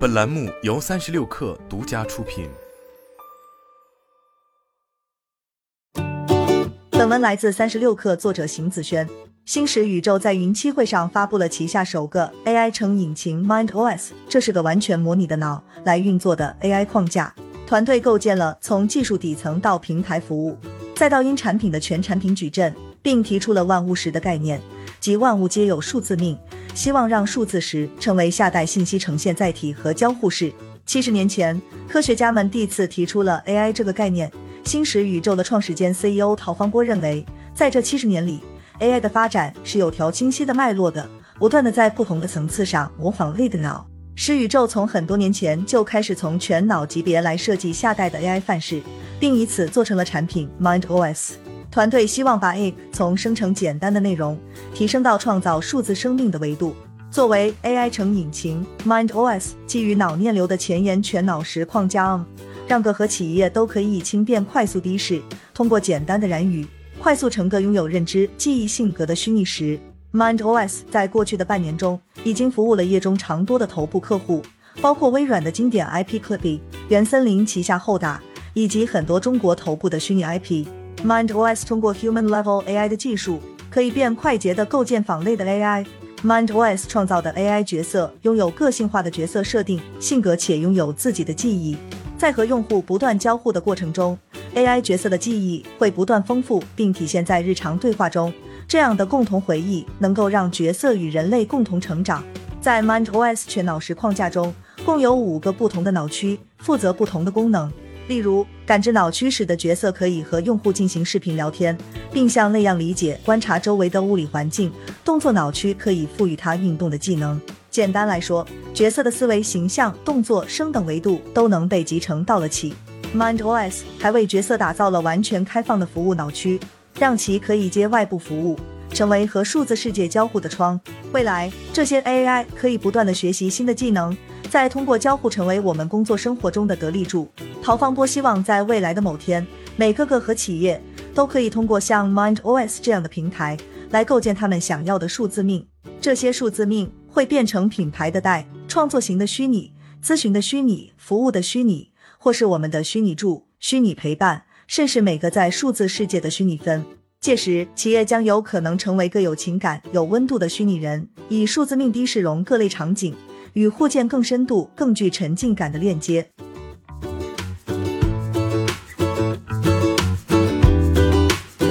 本栏目由三十六氪独家出品。本文来自三十六氪，作者邢子轩。星矢宇宙在云栖会上发布了旗下首个 AI 成引擎 Mind OS，这是个完全模拟的脑来运作的 AI 框架。团队构建了从技术底层到平台服务，再到因产品的全产品矩阵，并提出了万物石的概念，即万物皆有数字命，希望让数字时成为下代信息呈现载体和交互式。七十年前，科学家们第一次提出了 AI 这个概念。星矢宇宙的创始人 CEO 陶方波认为，在这七十年里，AI 的发展是有条清晰的脉络的，不断的在不同的层次上模仿类的脑。使宇宙从很多年前就开始从全脑级别来设计下代的 AI 范式，并以此做成了产品 Mind OS。团队希望把 AI 从生成简单的内容提升到创造数字生命的维度。作为 AI 成引擎，Mind OS 基于脑念流的前沿全脑石框架，让各和企业都可以以轻便、快速、的士，通过简单的燃语，快速成个拥有认知、记忆、性格的虚拟石。MindOS 在过去的半年中，已经服务了业中常多的头部客户，包括微软的经典 IP Clip、原森林旗下厚打，以及很多中国头部的虚拟 IP。MindOS 通过 Human Level AI 的技术，可以便快捷地构建仿类的 AI。MindOS 创造的 AI 角色拥有个性化的角色设定、性格，且拥有自己的记忆。在和用户不断交互的过程中，AI 角色的记忆会不断丰富，并体现在日常对话中。这样的共同回忆能够让角色与人类共同成长。在 MindOS 全脑石框架中，共有五个不同的脑区，负责不同的功能。例如，感知脑区使得角色可以和用户进行视频聊天，并像那样理解、观察周围的物理环境。动作脑区可以赋予它运动的技能。简单来说，角色的思维、形象、动作、声等维度都能被集成到了起。MindOS 还为角色打造了完全开放的服务脑区。让其可以接外部服务，成为和数字世界交互的窗。未来，这些 AI 可以不断的学习新的技能，再通过交互成为我们工作生活中的得力助。陶方波希望在未来的某天，每个个和企业都可以通过像 MindOS 这样的平台来构建他们想要的数字命。这些数字命会变成品牌的代、创作型的虚拟、咨询的虚拟、服务的虚拟，或是我们的虚拟助、虚拟陪伴。甚至每个在数字世界的虚拟分，届时企业将有可能成为个有情感、有温度的虚拟人，以数字命的释容各类场景，与互鉴更深度、更具沉浸感的链接。